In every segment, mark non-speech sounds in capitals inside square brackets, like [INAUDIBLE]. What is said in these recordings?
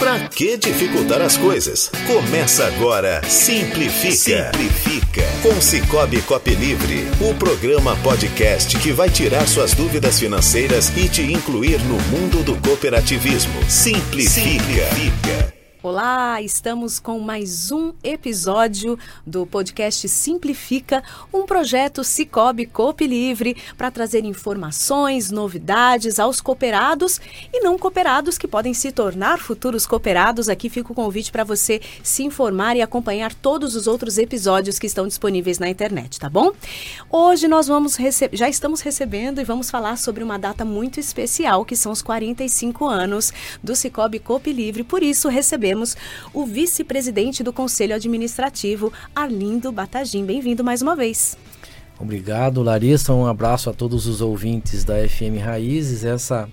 Pra que dificultar as coisas? Começa agora Simplifica. Simplifica. Com Cicobi Cop Livre, o programa podcast que vai tirar suas dúvidas financeiras e te incluir no mundo do cooperativismo. Simplifica. Simplifica. Olá, estamos com mais um episódio do podcast Simplifica, um projeto Cicobi Coop Livre para trazer informações, novidades aos cooperados e não cooperados que podem se tornar futuros cooperados. Aqui fica o convite para você se informar e acompanhar todos os outros episódios que estão disponíveis na internet, tá bom? Hoje nós vamos já estamos recebendo e vamos falar sobre uma data muito especial, que são os 45 anos do Cicobi Coop Livre. Por isso recebemos recebemos o vice-presidente do Conselho Administrativo, Arlindo Batagim. Bem-vindo mais uma vez. Obrigado, Larissa. Um abraço a todos os ouvintes da FM Raízes, essa,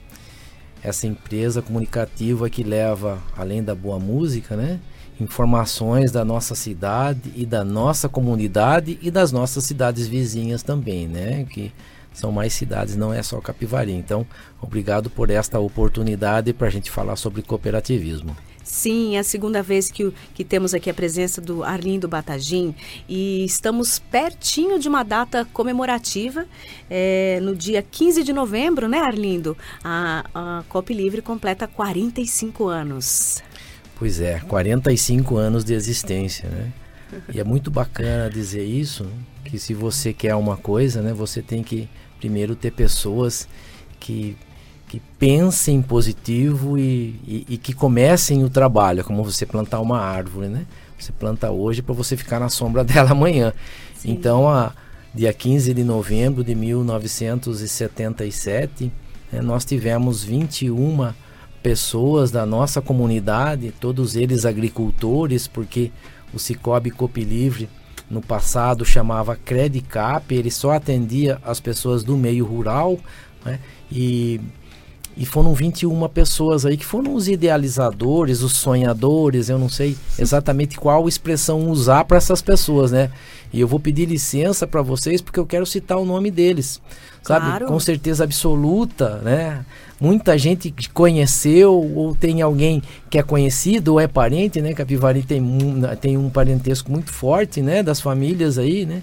essa empresa comunicativa que leva, além da boa música, né? informações da nossa cidade e da nossa comunidade e das nossas cidades vizinhas também, né? Que são mais cidades, não é só Capivari. Então, obrigado por esta oportunidade para a gente falar sobre cooperativismo. Sim, é a segunda vez que, que temos aqui a presença do Arlindo Batagim e estamos pertinho de uma data comemorativa. É, no dia 15 de novembro, né, Arlindo? A, a COP Livre completa 45 anos. Pois é, 45 anos de existência, né? E é muito bacana dizer isso, que se você quer uma coisa, né, você tem que primeiro ter pessoas que que pensem positivo e, e, e, que comecem o trabalho, é como você plantar uma árvore, né? Você planta hoje para você ficar na sombra [LAUGHS] dela amanhã. Sim. Então, a, dia 15 de novembro de 1977, né, nós tivemos 21 pessoas da nossa comunidade, todos eles agricultores, porque o Cicobi Copi Livre no passado chamava Credicap, ele só atendia as pessoas do meio rural, né? E e foram 21 pessoas aí que foram os idealizadores, os sonhadores, eu não sei exatamente qual expressão usar para essas pessoas, né? E eu vou pedir licença para vocês porque eu quero citar o nome deles, sabe? Claro. Com certeza absoluta, né? Muita gente conheceu ou tem alguém que é conhecido ou é parente, né? Capivari tem um, tem um parentesco muito forte, né? Das famílias aí, né?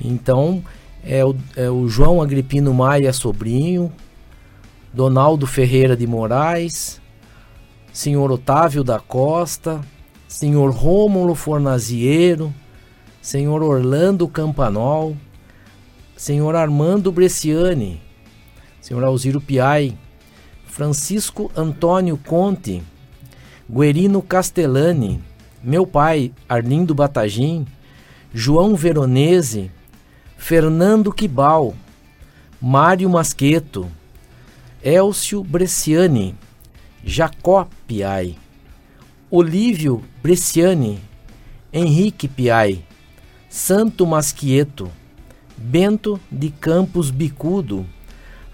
Então, é o, é o João Agripino Maia Sobrinho, Donaldo Ferreira de Moraes, senhor Otávio da Costa, senhor Rômulo Fornaziero, senhor Orlando Campanol, senhor Armando Bresciani, senhor Alziro Piai, Francisco Antônio Conte, Guerino Castellani, meu pai Arlindo Batagim, João Veronese, Fernando Quibal, Mário Masqueto, Elcio Bresciani, Jacó Piai, Olívio Bresciani, Henrique Piai, Santo Masquieto, Bento de Campos Bicudo,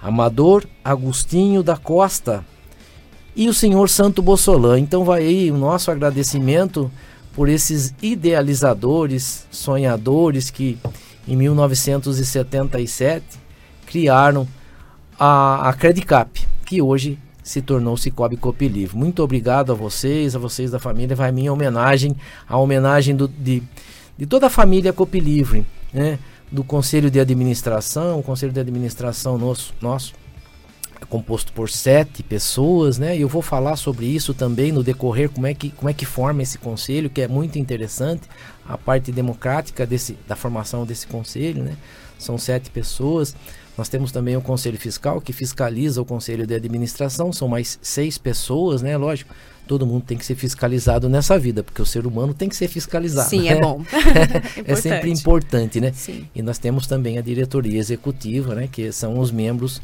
Amador Agostinho da Costa e o senhor Santo Bossolã. Então vai aí o nosso agradecimento por esses idealizadores, sonhadores que em 1977 criaram a, a Credicap, que hoje se tornou Cicobi Copi Livre. Muito obrigado a vocês, a vocês da família. Vai minha homenagem, a homenagem do, de, de toda a família Copi Livre, né? do Conselho de Administração. O Conselho de Administração nosso, nosso é composto por sete pessoas, né? E eu vou falar sobre isso também no decorrer, como é que, como é que forma esse conselho, que é muito interessante, a parte democrática desse, da formação desse conselho, né? São sete pessoas. Nós temos também o Conselho Fiscal, que fiscaliza o Conselho de Administração, são mais seis pessoas, né? Lógico, todo mundo tem que ser fiscalizado nessa vida, porque o ser humano tem que ser fiscalizado. Sim, né? [LAUGHS] [LAUGHS] é bom. é, sempre importante, né? Sim. E nós temos também a diretoria executiva, né? Que são os membros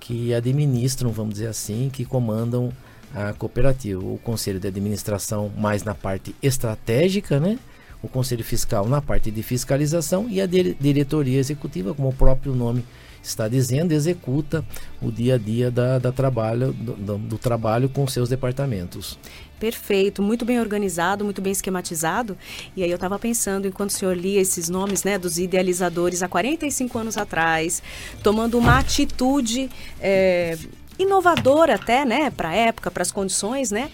que administram, vamos dizer assim, que comandam a cooperativa. O Conselho de Administração mais na parte estratégica, né? O Conselho Fiscal na parte de fiscalização e a diretoria executiva, como o próprio nome está dizendo, executa o dia a dia da, da trabalho, do, do, trabalho com seus departamentos. Perfeito, muito bem organizado, muito bem esquematizado. E aí eu estava pensando, enquanto o senhor lia esses nomes né, dos idealizadores há 45 anos atrás, tomando uma atitude é, inovadora até, né, para a época, para as condições, né?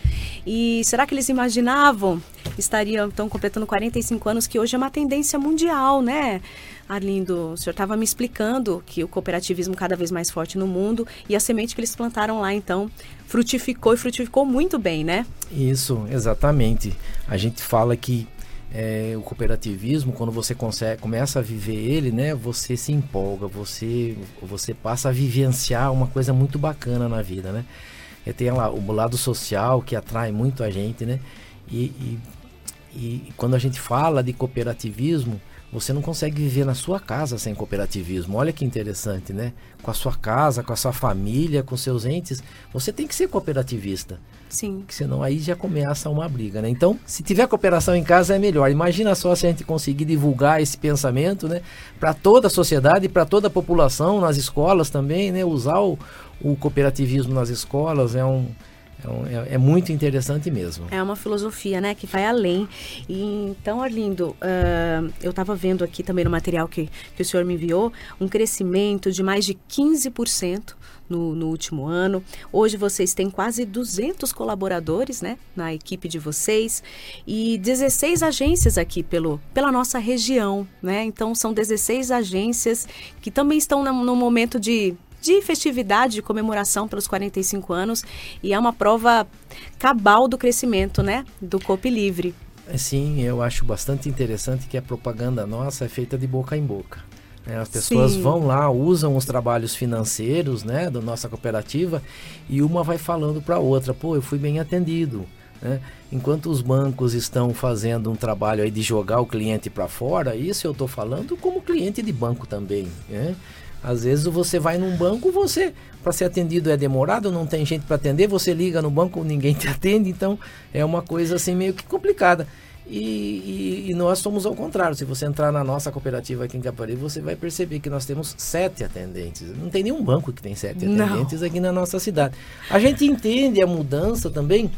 E será que eles imaginavam? Estariam então completando 45 anos, que hoje é uma tendência mundial, né? Arlindo, o senhor estava me explicando que o cooperativismo cada vez mais forte no mundo e a semente que eles plantaram lá, então, frutificou e frutificou muito bem, né? Isso, exatamente. A gente fala que é, o cooperativismo, quando você consegue, começa a viver ele, né, você se empolga, você, você passa a vivenciar uma coisa muito bacana na vida, né? E tem lá o lado social que atrai muito a gente, né? E, e, e quando a gente fala de cooperativismo, você não consegue viver na sua casa sem cooperativismo. Olha que interessante, né? Com a sua casa, com a sua família, com seus entes, você tem que ser cooperativista. Sim. Porque senão aí já começa uma briga, né? Então, se tiver cooperação em casa é melhor. Imagina só se a gente conseguir divulgar esse pensamento, né? Para toda a sociedade, para toda a população, nas escolas também, né? Usar o, o cooperativismo nas escolas é um é, é, muito interessante mesmo. É uma filosofia, né, que vai além. E, então, Arlindo, uh, eu estava vendo aqui também no material que, que o senhor me enviou, um crescimento de mais de 15% no, no último ano. Hoje vocês têm quase 200 colaboradores, né, na equipe de vocês e 16 agências aqui pelo, pela nossa região, né? Então, são 16 agências que também estão no, no momento de de festividade, de comemoração pelos 45 anos e é uma prova cabal do crescimento, né, do Cope Livre. É, sim, eu acho bastante interessante que a propaganda nossa é feita de boca em boca. Né? As pessoas Sim. vão lá, usam os trabalhos financeiros né, da nossa cooperativa e uma vai falando para a outra, pô, eu fui bem atendido. Né? Enquanto os bancos estão fazendo um trabalho aí de jogar o cliente para fora, isso eu estou falando como cliente de banco também. Né? Às vezes você vai num banco, você para ser atendido é demorado, não tem gente para atender, você liga no banco, ninguém [LAUGHS] te atende, então é uma coisa assim meio que complicada. E, e, e, nós somos ao contrário. Se você entrar na nossa cooperativa aqui em Capari, você vai perceber que nós temos sete atendentes. Não tem nenhum banco que tem sete não. atendentes aqui na nossa cidade. A gente entende a mudança também,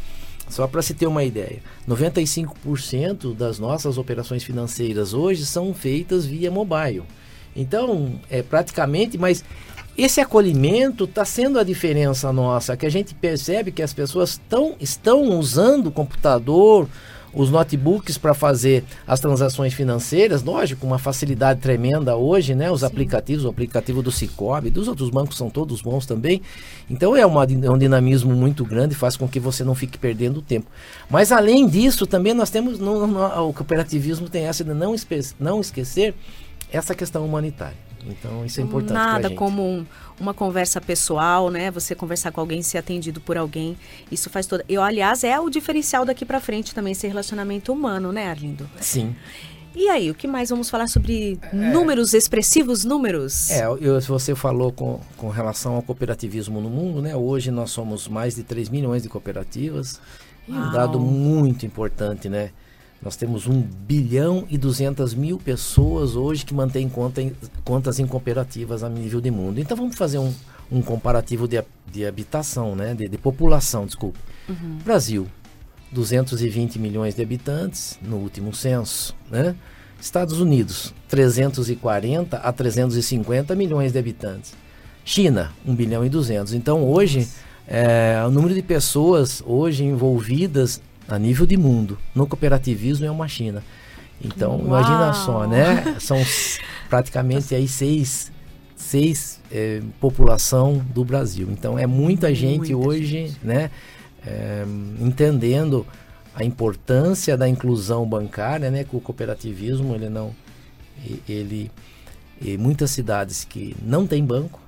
só para se ter uma ideia. 95% das nossas operações financeiras hoje são feitas via mobile. Então, é praticamente, mas esse acolhimento está sendo a diferença nossa, que a gente percebe que as pessoas tão, estão usando o computador, os notebooks para fazer as transações financeiras, lógico, uma facilidade tremenda hoje, né? Os Sim. aplicativos, o aplicativo do Cicobi, dos outros bancos são todos bons também. Então é, uma, é um dinamismo muito grande, faz com que você não fique perdendo tempo. Mas além disso, também nós temos, no, no, o cooperativismo tem essa de não, espe, não esquecer essa questão humanitária. Então isso é importante. Nada como um, uma conversa pessoal, né? Você conversar com alguém, ser atendido por alguém, isso faz toda. E aliás é o diferencial daqui para frente também esse relacionamento humano, né, Arlindo? Sim. E aí, o que mais vamos falar sobre é, números, expressivos números? É, eu, você falou com, com relação ao cooperativismo no mundo, né? Hoje nós somos mais de 3 milhões de cooperativas. E um dado muito importante, né? Nós temos 1 bilhão e 200 mil pessoas hoje que mantêm conta em, contas em cooperativas a nível de mundo. Então vamos fazer um, um comparativo de, de habitação, né? de, de população, desculpe. Uhum. Brasil, 220 milhões de habitantes no último censo. Né? Estados Unidos, 340 a 350 milhões de habitantes. China, 1 bilhão e 200. Então hoje, é, o número de pessoas hoje envolvidas a nível de mundo no cooperativismo é uma China. Então, Uau. imagina só, né? São [LAUGHS] praticamente aí seis, seis é, população do Brasil. Então, é muita gente muita hoje, gente. né? É, entendendo a importância da inclusão bancária, né? Que o cooperativismo, ele não... Ele... E muitas cidades que não tem banco,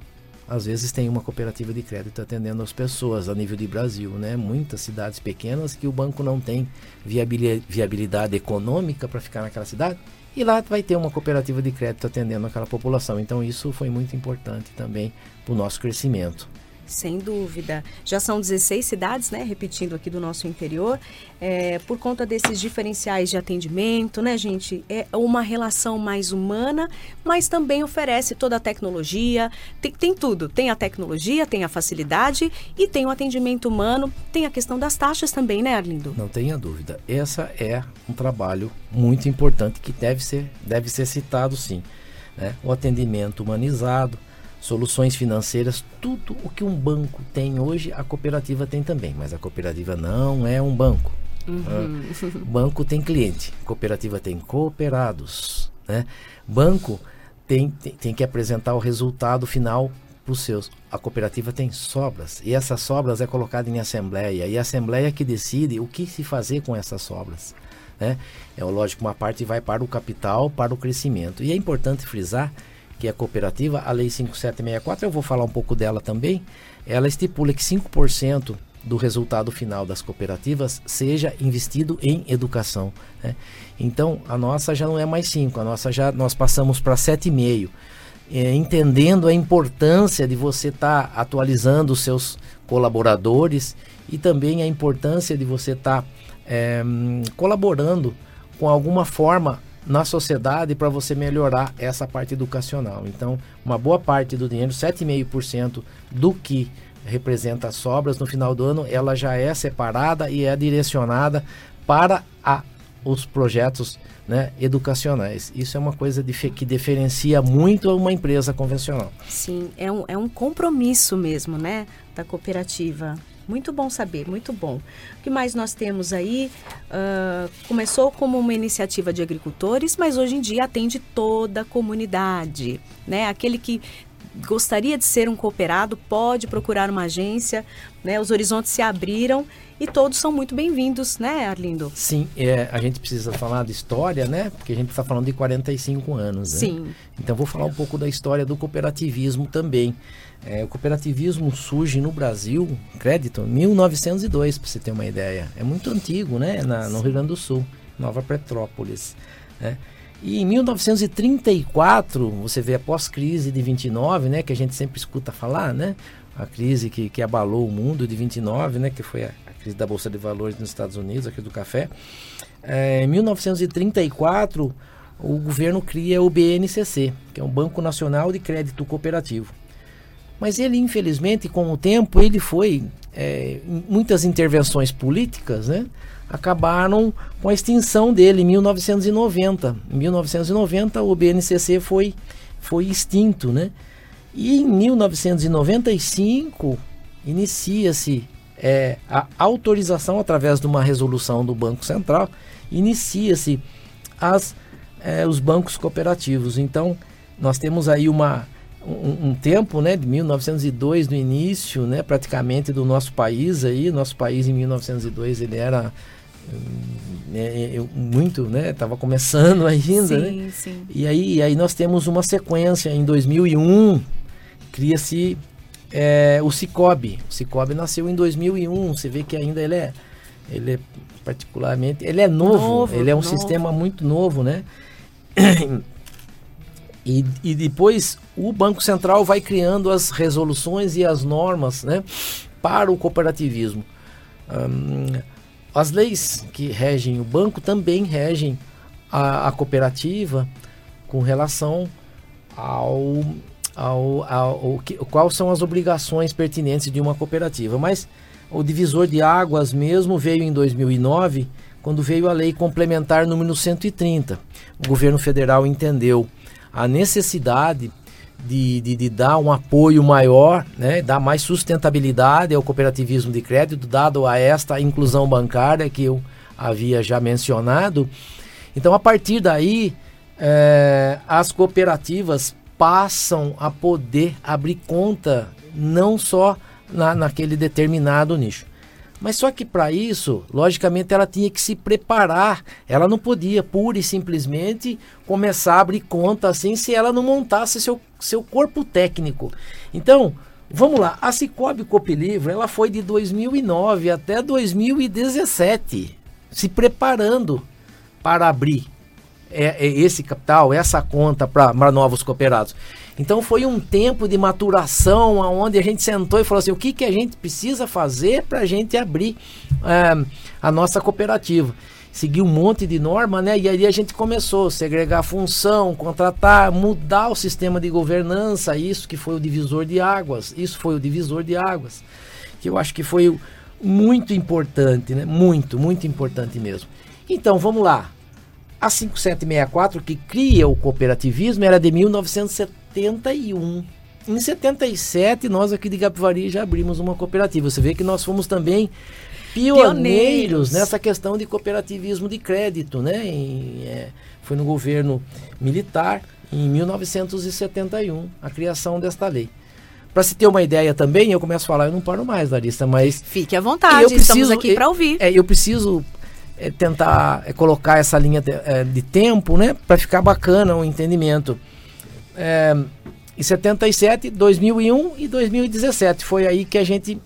às vezes tem uma cooperativa de crédito atendendo as pessoas a nível de Brasil, né? Muitas cidades pequenas que o banco não tem viabilidade econômica para ficar naquela cidade e lá vai ter uma cooperativa de crédito atendendo aquela população. Então isso foi muito importante também para o nosso crescimento. Sem dúvida. Já são 16 cidades, né? Repetindo aqui do nosso interior. É, por conta desses diferenciais de atendimento, né, gente? É uma relação mais humana, mas também oferece toda a tecnologia. Tem, tem tudo. Tem a tecnologia, tem a facilidade e tem o atendimento humano. Tem a questão das taxas também, né, Arlindo? Não tenha dúvida. Essa é um trabalho muito importante que deve ser, deve ser citado, sim. Né? O atendimento humanizado, soluções financeiras, tudo o que um banco tem hoje, a cooperativa tem também, mas a cooperativa não é um banco. Uhum. [LAUGHS] banco tem cliente, cooperativa tem cooperados. Né? Banco tem, tem, tem que apresentar o resultado final para os seus. A cooperativa tem sobras e essas sobras é colocada em assembleia e a assembleia que decide o que se fazer com essas sobras. Né? É lógico, uma parte vai para o capital, para o crescimento. E é importante frisar que a cooperativa, a Lei 5764, eu vou falar um pouco dela também, ela estipula que 5% do resultado final das cooperativas seja investido em educação. Né? Então, a nossa já não é mais 5, a nossa já nós passamos para 7,5 é, entendendo a importância de você estar tá atualizando os seus colaboradores e também a importância de você estar tá, é, colaborando com alguma forma na sociedade para você melhorar essa parte educacional. Então, uma boa parte do dinheiro, 7,5% do que representa as sobras no final do ano, ela já é separada e é direcionada para a, os projetos né, educacionais. Isso é uma coisa que diferencia muito uma empresa convencional. Sim, é um, é um compromisso mesmo, né, da cooperativa. Muito bom saber, muito bom. O que mais nós temos aí? Uh, começou como uma iniciativa de agricultores, mas hoje em dia atende toda a comunidade, né? Aquele que gostaria de ser um cooperado pode procurar uma agência, né? Os horizontes se abriram e todos são muito bem-vindos, né, Arlindo? Sim, é, a gente precisa falar de história, né? Porque a gente está falando de 45 anos, né? Sim. Então vou falar um pouco da história do cooperativismo também. É, o cooperativismo surge no Brasil, crédito, 1902, para você ter uma ideia. É muito antigo, né? Na, no Rio Grande do Sul, Nova Petrópolis. Né? E em 1934, você vê após crise de 29, né? Que a gente sempre escuta falar, né? A crise que, que abalou o mundo de 29, né? Que foi a, crise da Bolsa de Valores nos Estados Unidos, aqui do café. É, em 1934, o governo cria o BNCC, que é um Banco Nacional de Crédito Cooperativo. Mas ele, infelizmente, com o tempo, ele foi. É, muitas intervenções políticas, né? Acabaram com a extinção dele em 1990. Em 1990, o BNCC foi, foi extinto, né? E em 1995, inicia-se é, a autorização através de uma resolução do Banco Central, inicia-se as é, os bancos cooperativos. Então, nós temos aí uma, um, um, tempo, né, de 1902 no início, né, praticamente do nosso país aí, nosso país em 1902 ele era é, muito, né, estava começando [LAUGHS] ainda, sim, né? Sim. E aí, e aí nós temos uma sequência em 2001 cria-se é, o Cicobi. O Cicobi nasceu em 2001. Você vê que ainda ele é, ele é particularmente, ele é novo. novo ele é um novo. sistema muito novo, né? [CLEARS THROAT] E, e depois o Banco Central vai criando as resoluções e as normas, né, para o cooperativismo. as leis que regem o banco também regem a, a cooperativa com relação ao ao, ao, quais são as obrigações pertinentes de uma cooperativa. Mas o divisor de águas mesmo veio em 2009, quando veio a lei complementar número 130. O governo federal entendeu a necessidade de, de, de, dar um apoio maior, né, dar mais sustentabilidade ao cooperativismo de crédito, dado a esta inclusão bancária que eu havia já mencionado. Então, a partir daí, é, as cooperativas passam a poder abrir conta não só na, naquele determinado nicho. Mas só que para isso, logicamente, ela tinha que se preparar. Ela não podia pura e simplesmente começar a abrir conta assim se ela não montasse seu, seu corpo técnico. Então, vamos lá. A Cicobi Copilivro, ela foi de 2009 até 2017 se preparando para abrir é, é esse capital, essa conta para novos cooperados. Então foi um tempo de maturação onde a gente sentou e falou assim: o que, que a gente precisa fazer para a gente abrir é, a nossa cooperativa? Seguir um monte de norma, né? E aí a gente começou a segregar função, contratar, mudar o sistema de governança, isso que foi o divisor de águas, isso foi o divisor de águas, que eu acho que foi muito importante, né? Muito, muito importante mesmo. Então vamos lá. A 5764, que cria o cooperativismo, era de 1971. em 77, nós aqui de Capivari já abrimos uma cooperativa. Você vê que nós fomos também pioneiros, pioneiros. nessa questão de cooperativismo de crédito, né? Em, é, foi no governo militar em 1971 a criação desta lei. Para se ter uma ideia também, eu começo a falar, eu não paro mais, Larissa, mas. Fique à vontade, eu preciso, estamos aqui para ouvir. É, eu preciso é, tentar é, colocar essa linha de, é, de tempo, né, para ficar bacana o entendimento. É, em 77, 2001 e 2017 foi aí que a gente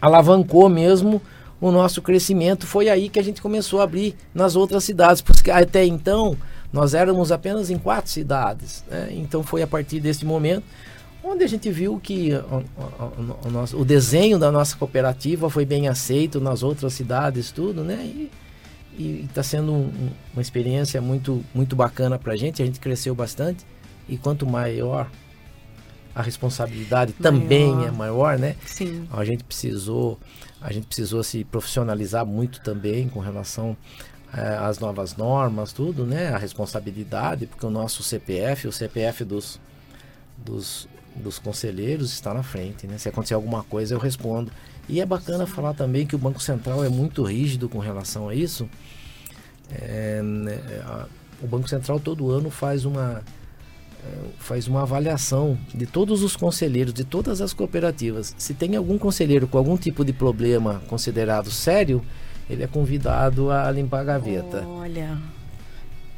alavancou mesmo o nosso crescimento. Foi aí que a gente começou a abrir nas outras cidades, porque até então nós éramos apenas em quatro cidades. Né? Então foi a partir desse momento onde a gente viu que o, o, o, o desenho da nossa cooperativa foi bem aceito nas outras cidades, tudo, né? E está sendo um, uma experiência muito, muito bacana para a gente. A gente cresceu bastante e quanto maior a responsabilidade maior. também é maior, né? Sim. A gente precisou, a gente precisou se profissionalizar muito também com relação é, às novas normas, tudo, né? A responsabilidade, porque o nosso CPF, o CPF dos, dos, dos conselheiros está na frente, né? Se acontecer alguma coisa, eu respondo. E é bacana Sim. falar também que o Banco Central é muito rígido com relação a isso. É, né, a, o Banco Central todo ano faz uma faz uma avaliação de todos os conselheiros de todas as cooperativas. Se tem algum conselheiro com algum tipo de problema considerado sério, ele é convidado a limpar a gaveta. Olha.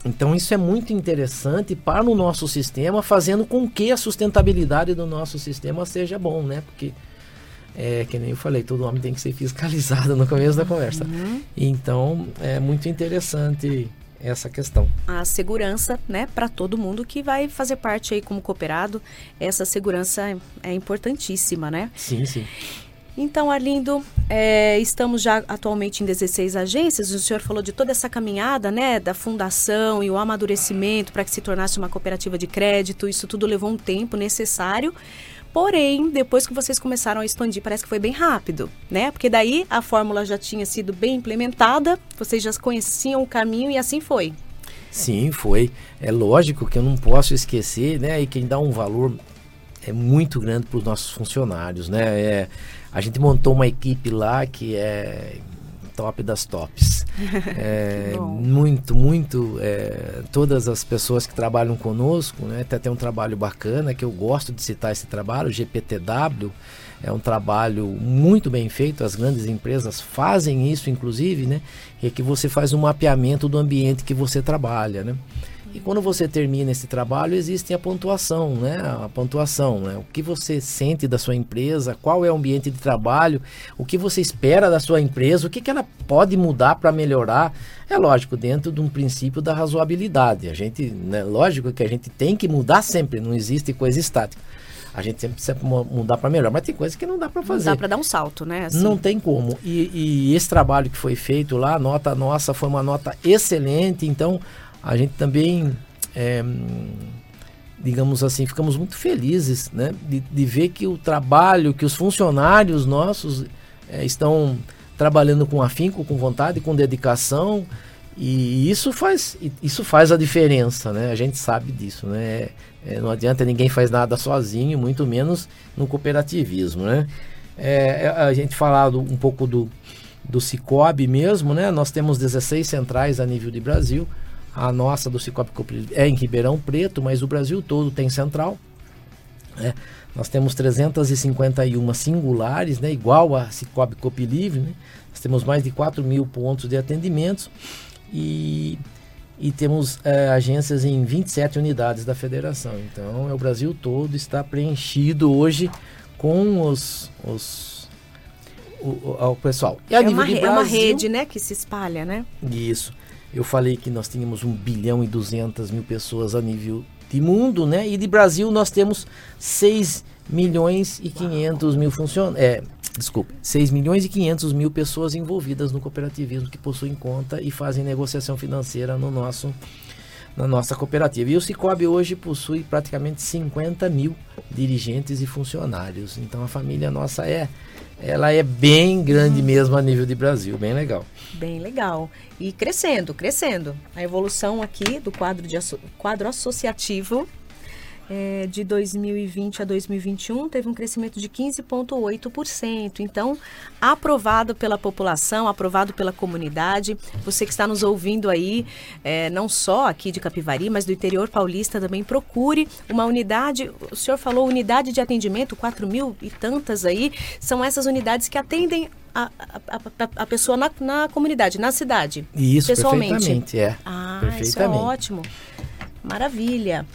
Então isso é muito interessante para o nosso sistema, fazendo com que a sustentabilidade do nosso sistema seja bom, né? Porque é que nem eu falei, todo homem tem que ser fiscalizado no começo da conversa. Uhum. Então é muito interessante essa questão. A segurança, né, para todo mundo que vai fazer parte aí como cooperado, essa segurança é importantíssima, né? Sim, sim. Então, Arlindo, é, estamos já atualmente em 16 agências. O senhor falou de toda essa caminhada, né, da fundação e o amadurecimento para que se tornasse uma cooperativa de crédito. Isso tudo levou um tempo necessário. Porém, depois que vocês começaram a expandir, parece que foi bem rápido, né? Porque daí a fórmula já tinha sido bem implementada, vocês já conheciam o caminho e assim foi. Sim, foi. É lógico que eu não posso esquecer, né? E quem dá um valor é muito grande para os nossos funcionários, né? É, a gente montou uma equipe lá que é top das tops. [LAUGHS] É, muito, muito. É, todas as pessoas que trabalham conosco, né, até tem um trabalho bacana que eu gosto de citar esse trabalho, o GPTW. É um trabalho muito bem feito, as grandes empresas fazem isso, inclusive, né? É que você faz um mapeamento do ambiente que você trabalha, né? E quando você termina esse trabalho, existe a pontuação, né? A pontuação, né? O que você sente da sua empresa, qual é o ambiente de trabalho, o que você espera da sua empresa, o que, que ela pode mudar para melhorar. É lógico, dentro de um princípio da razoabilidade. A gente, né? lógico que a gente tem que mudar sempre, não existe coisa estática. A gente sempre precisa mudar para melhor, mas tem coisas que não dá para fazer. Não dá para dar um salto, né? Assim. Não tem como. E, e esse trabalho que foi feito lá, a nota nossa foi uma nota excelente, então a gente também, é, digamos assim, ficamos muito felizes né, de, de, ver que o trabalho, que os funcionários nossos é, estão trabalhando com afinco, com vontade, com dedicação. E isso faz, isso faz a diferença, né? A gente sabe disso, né? É, não adianta ninguém faz nada sozinho, muito menos no cooperativismo, né? É, a gente falado um pouco do, do Cicobi mesmo, né? Nós temos 16 centrais a nível de Brasil. A nossa do Cicobi é em Ribeirão Preto, mas o Brasil todo tem central. Né? Nós temos 351 singulares, né? igual a Cicobi Copilivre. Né? Nós temos mais de 4 mil pontos de atendimentos e, e temos é, agências em 27 unidades da federação. Então, é, o Brasil todo está preenchido hoje com os, os o, o, o, pessoal. E a é, uma, Brasil, é uma rede, né, que se espalha, né? Isso. Eu falei que nós tínhamos 1 bilhão e 200 mil pessoas a nível de mundo, né? E de Brasil nós temos 6 milhões e 500 mil funcionários. É, desculpe, 6 milhões e 500 mil pessoas envolvidas no cooperativismo que possuem conta e fazem negociação financeira no nosso na nossa cooperativa. E o Cicobi hoje possui praticamente 50 mil dirigentes e funcionários. Então a família nossa é ela é bem grande hum. mesmo a nível de Brasil, bem legal. Bem legal. E crescendo, crescendo. A evolução aqui do quadro, de, quadro associativo é, de 2020 a 2021 teve um crescimento de 15,8%. Então, aprovado pela população, aprovado pela comunidade. Você que está nos ouvindo aí, é, não só aqui de Capivari, mas do interior paulista também, procure uma unidade. O senhor falou unidade de atendimento, 4 mil e tantas aí. São essas unidades que atendem a, a, a, a, pessoa na, na, comunidade, na cidade. Isso, pessoalmente. perfeitamente, é. Ah, perfeitamente. isso é ótimo. Maravilha.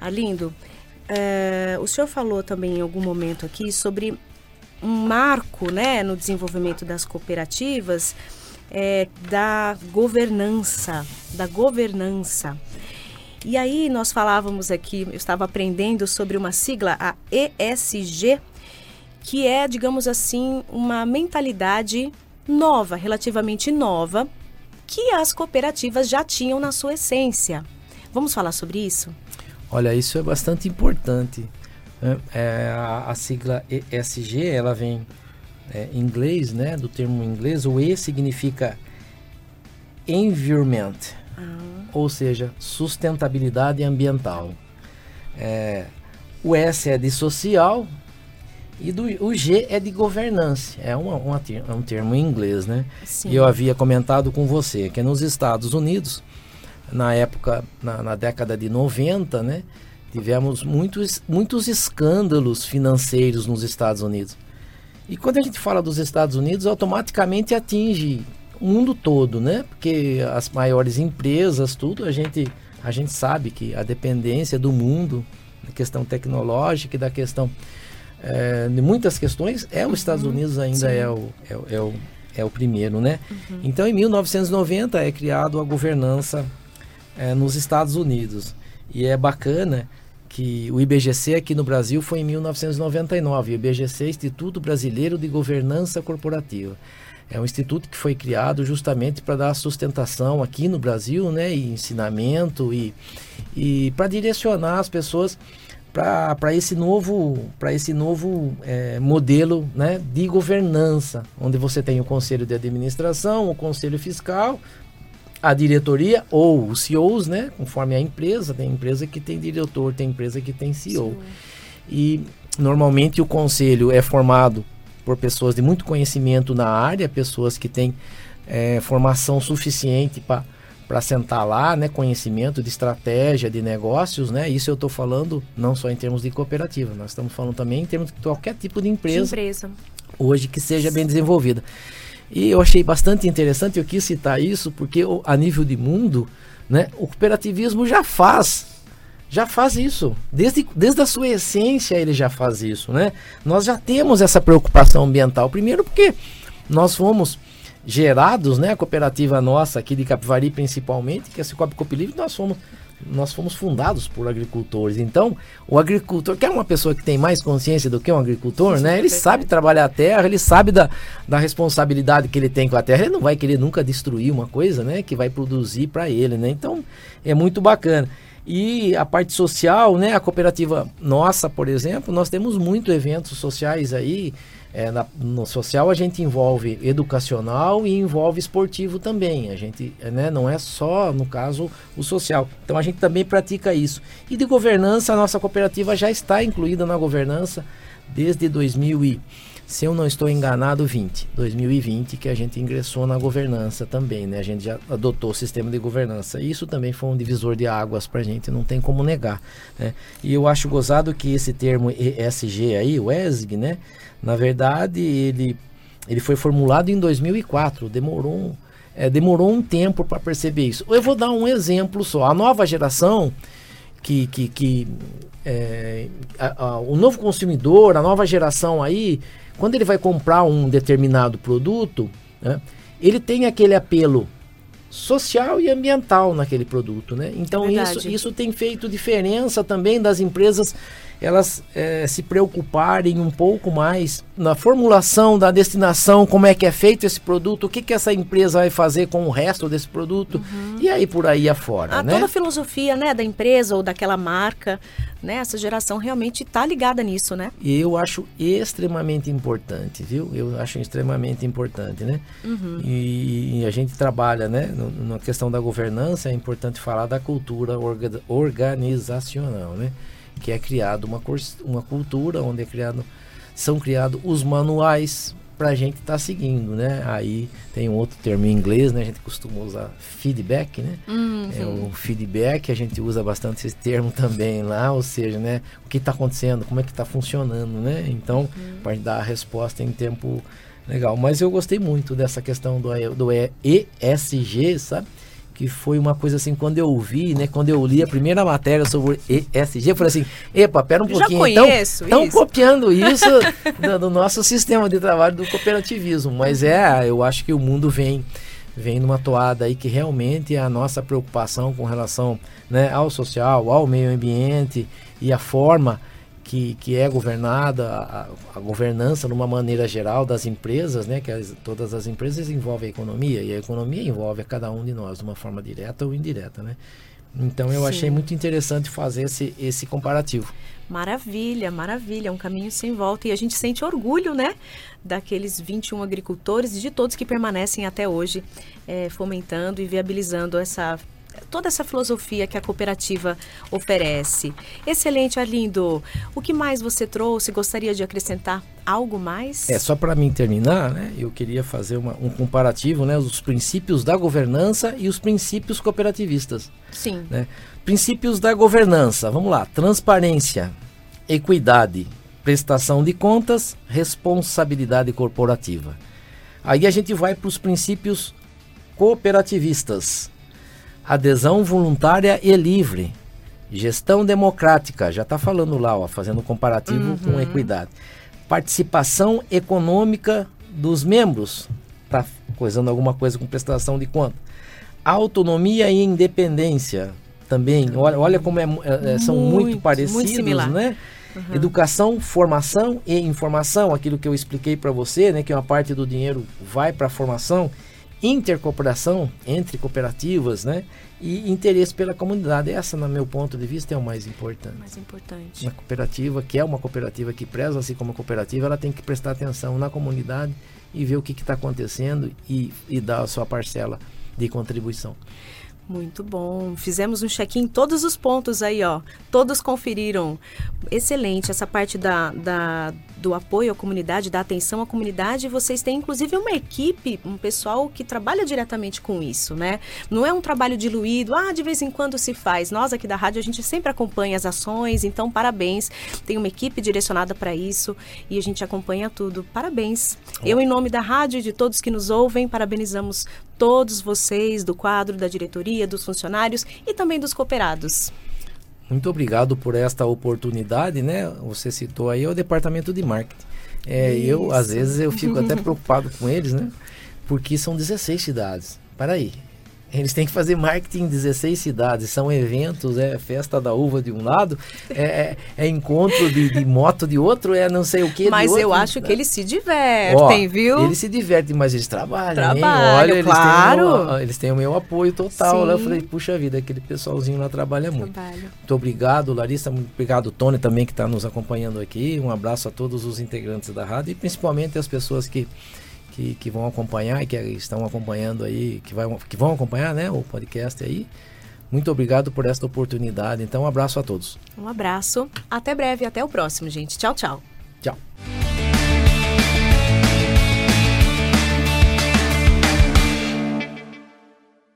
Arlindo, é, o senhor falou também em algum momento aqui sobre um marco né, no desenvolvimento das cooperativas é, da governança, da governança. E aí nós falávamos aqui, eu estava aprendendo sobre uma sigla, a ESG, que é, digamos assim, uma mentalidade nova, relativamente nova, que as cooperativas já tinham na sua essência. Vamos falar sobre isso? Olha, isso é bastante importante. É, a, a, sigla ESG, ela vem é, em inglês, né? Do termo em inglês, o E significa environment, ah. ou seja, sustentabilidade ambiental. É, o S é de social e do, o G é de governança. É, uma, uma, é um termo em inglês, né? Sim. E eu havia comentado com você que nos Estados Unidos na época, na, na década de 90, né? Tivemos muitos, muitos escândalos financeiros nos Estados Unidos. E quando a gente fala dos Estados Unidos, automaticamente atinge o mundo todo, né? Porque as maiores empresas, tudo, a gente, a gente sabe que a dependência do mundo, da questão tecnológica e da questão é, de muitas questões, é os Estados uhum, Unidos ainda é o, é, é, o, é o primeiro, né? Uhum. Então, em 1990 é criado a governança é, nos Estados Unidos. E é bacana que o IBGC aqui no Brasil foi em 1999. O IBGC é Instituto Brasileiro de Governança Corporativa. É um instituto que foi criado justamente para dar sustentação aqui no Brasil, né, e ensinamento e, e para direcionar as pessoas para esse novo, para esse novo é, modelo né, de governança, onde você tem o conselho de administração, o conselho fiscal, a diretoria ou os CEOs, né? Conforme a empresa, tem empresa que tem diretor, tem empresa que tem CEO. Sim. E normalmente o conselho é formado por pessoas de muito conhecimento na área, pessoas que têm é, formação suficiente para sentar lá, né, conhecimento de estratégia de negócios, né? Isso eu estou falando não só em termos de cooperativa, nós estamos falando também em termos de qualquer tipo de empresa, de empresa. hoje que seja bem desenvolvida. E eu achei bastante interessante, eu quis citar isso, porque a nível de mundo, né, o cooperativismo já faz, já faz isso. Desde, desde a sua essência ele já faz isso. Né? Nós já temos essa preocupação ambiental. Primeiro porque nós fomos gerados, né, a cooperativa nossa aqui de Capivari principalmente, que é a Cicobi Copilivre, nós fomos nós fomos fundados por agricultores. Então, o agricultor, que é uma pessoa que tem mais consciência do que um agricultor, né? Ele sabe trabalhar a terra, ele sabe da, da responsabilidade que ele tem com a terra. Ele não vai querer nunca destruir uma coisa, né? Que vai produzir para ele, né? Então, é muito bacana. E a parte social, né? A cooperativa nossa, por exemplo, nós temos muitos eventos sociais aí é, na, no social a gente envolve educacional e envolve esportivo também. A gente né, não é só, no caso, o social. Então a gente também pratica isso. E de governança, a nossa cooperativa já está incluída na governança desde 2000 e, se eu não estou enganado, 20. 2020 que a gente ingressou na governança também, né? A gente já adotou o sistema de governança. Isso também foi um divisor de águas para a gente, não tem como negar, né? E eu acho gozado que esse termo ESG aí, o ESG, né? Na verdade, ele, ele foi formulado em 2004, demorou um, é, demorou um tempo para perceber isso. Eu vou dar um exemplo só. A nova geração, que, que, que é, a, a, o novo consumidor, a nova geração aí, quando ele vai comprar um determinado produto, né, ele tem aquele apelo social e ambiental naquele produto, né? Então é isso, isso tem feito diferença também das empresas elas é, se preocuparem um pouco mais na formulação da destinação, como é que é feito esse produto, o que, que essa empresa vai fazer com o resto desse produto uhum. e aí por aí afora. A, né? Toda a filosofia né, da empresa ou daquela marca, né, essa geração realmente está ligada nisso, né? E eu acho extremamente importante, viu? Eu acho extremamente importante, né? Uhum. E, e, a gente trabalha, né, na questão da governança, é importante falar da cultura orga, organizacional, né? Que é criado uma, uma cultura onde é criado, são criados os manuais para a gente estar tá seguindo, né? Aí tem um outro termo em inglês, né? A gente costuma usar feedback, né? Uhum. É o feedback, a gente usa bastante esse termo também lá, ou seja, né? O que está acontecendo, como é que está funcionando, né? Então, uhum. para dar a resposta em tempo legal. Mas eu gostei muito dessa questão do, do ESG, sabe? Que foi uma coisa assim, quando eu ouvi, né, quando eu li a primeira matéria sobre ESG, eu falei assim, epa, pera um pouquinho, então, estão copiando isso [LAUGHS] do, do, nosso sistema de trabalho do cooperativismo, mas é, eu acho que o mundo vem vem numa toada aí que realmente a nossa preocupação com relação né, ao social, ao meio ambiente e a forma que, que é governada, a, a, governança numa maneira geral das empresas, né, que as, todas as empresas envolvem a economia, e a economia envolve a cada um de nós de uma forma direta ou indireta. Né? Então eu Sim. achei muito interessante fazer esse, esse comparativo. Maravilha, maravilha, é um caminho sem volta e a gente sente orgulho, né, daqueles 21 agricultores e de todos que permanecem até hoje é, fomentando e viabilizando essa toda essa filosofia que a cooperativa oferece. Excelente, Arlindo. O que mais você trouxe? Gostaria de acrescentar algo mais? É, só para mim terminar, né, eu queria fazer uma, um comparativo, né, os princípios da governança e os princípios cooperativistas. Sim. Né? Princípios da governança, vamos lá, transparência, equidade, prestação de contas, responsabilidade corporativa. Aí a gente vai para os princípios cooperativistas adesão voluntária e livre, gestão democrática, já está falando lá, ó, fazendo comparativo uhum. com equidade, participação econômica dos membros, está coisando alguma coisa com prestação de conta, autonomia e independência também, olha, olha como é, é, são muito, muito parecidos, muito né? Uhum. Educação, formação e informação, aquilo que eu expliquei para você, né, que uma parte do dinheiro vai para a formação intercooperação entre cooperativas, né? E interesse pela comunidade. Essa, no meu ponto de vista, é o mais importante. Mais importante. Uma cooperativa, que é uma cooperativa que preza assim como cooperativa, ela tem que prestar atenção na comunidade e ver o que está acontecendo e, e dar a sua parcela de contribuição. Muito bom. Fizemos um check-in em todos os pontos aí, ó. Todos conferiram. Excelente essa parte da, da, do apoio à comunidade, da atenção à comunidade. Vocês têm, inclusive, uma equipe, um pessoal que trabalha diretamente com isso, né? Não é um trabalho diluído, ah, de vez em quando se faz. Nós aqui da rádio, a gente sempre acompanha as ações, então, parabéns. Tem uma equipe direcionada para isso e a gente acompanha tudo. Parabéns. Eu, em nome da rádio e de todos que nos ouvem, parabenizamos todos vocês do quadro, da diretoria, dos funcionários e também dos cooperados. Muito obrigado por esta oportunidade, né? Você citou aí o departamento de marketing. É, eu, às vezes, eu fico até [LAUGHS] preocupado com eles, né? Porque são 16 cidades. Para aí, eles têm que fazer marketing em 16 cidades. São eventos, é festa da uva de um lado, é, é, é encontro de, de, moto de outro, é não sei o que. Mas eu acho né? que eles se divertem, Ó, viu? Eles se divertem, mas eles trabalham. Trabalham, Olha, eles claro. Têm eles têm o meu apoio total. Lá eu falei, puxa vida, aquele pessoalzinho lá trabalha muito. Trabalho. Muito obrigado, Larissa. Muito obrigado, Tony, também, que está nos acompanhando aqui. Um abraço a todos os integrantes da rádio e principalmente as pessoas que que, que vão acompanhar e que estão acompanhando aí, que, vai, que vão acompanhar né, o podcast aí. Muito obrigado por esta oportunidade. Então, um abraço a todos. Um abraço. Até breve, até o próximo, gente. Tchau, tchau. Tchau.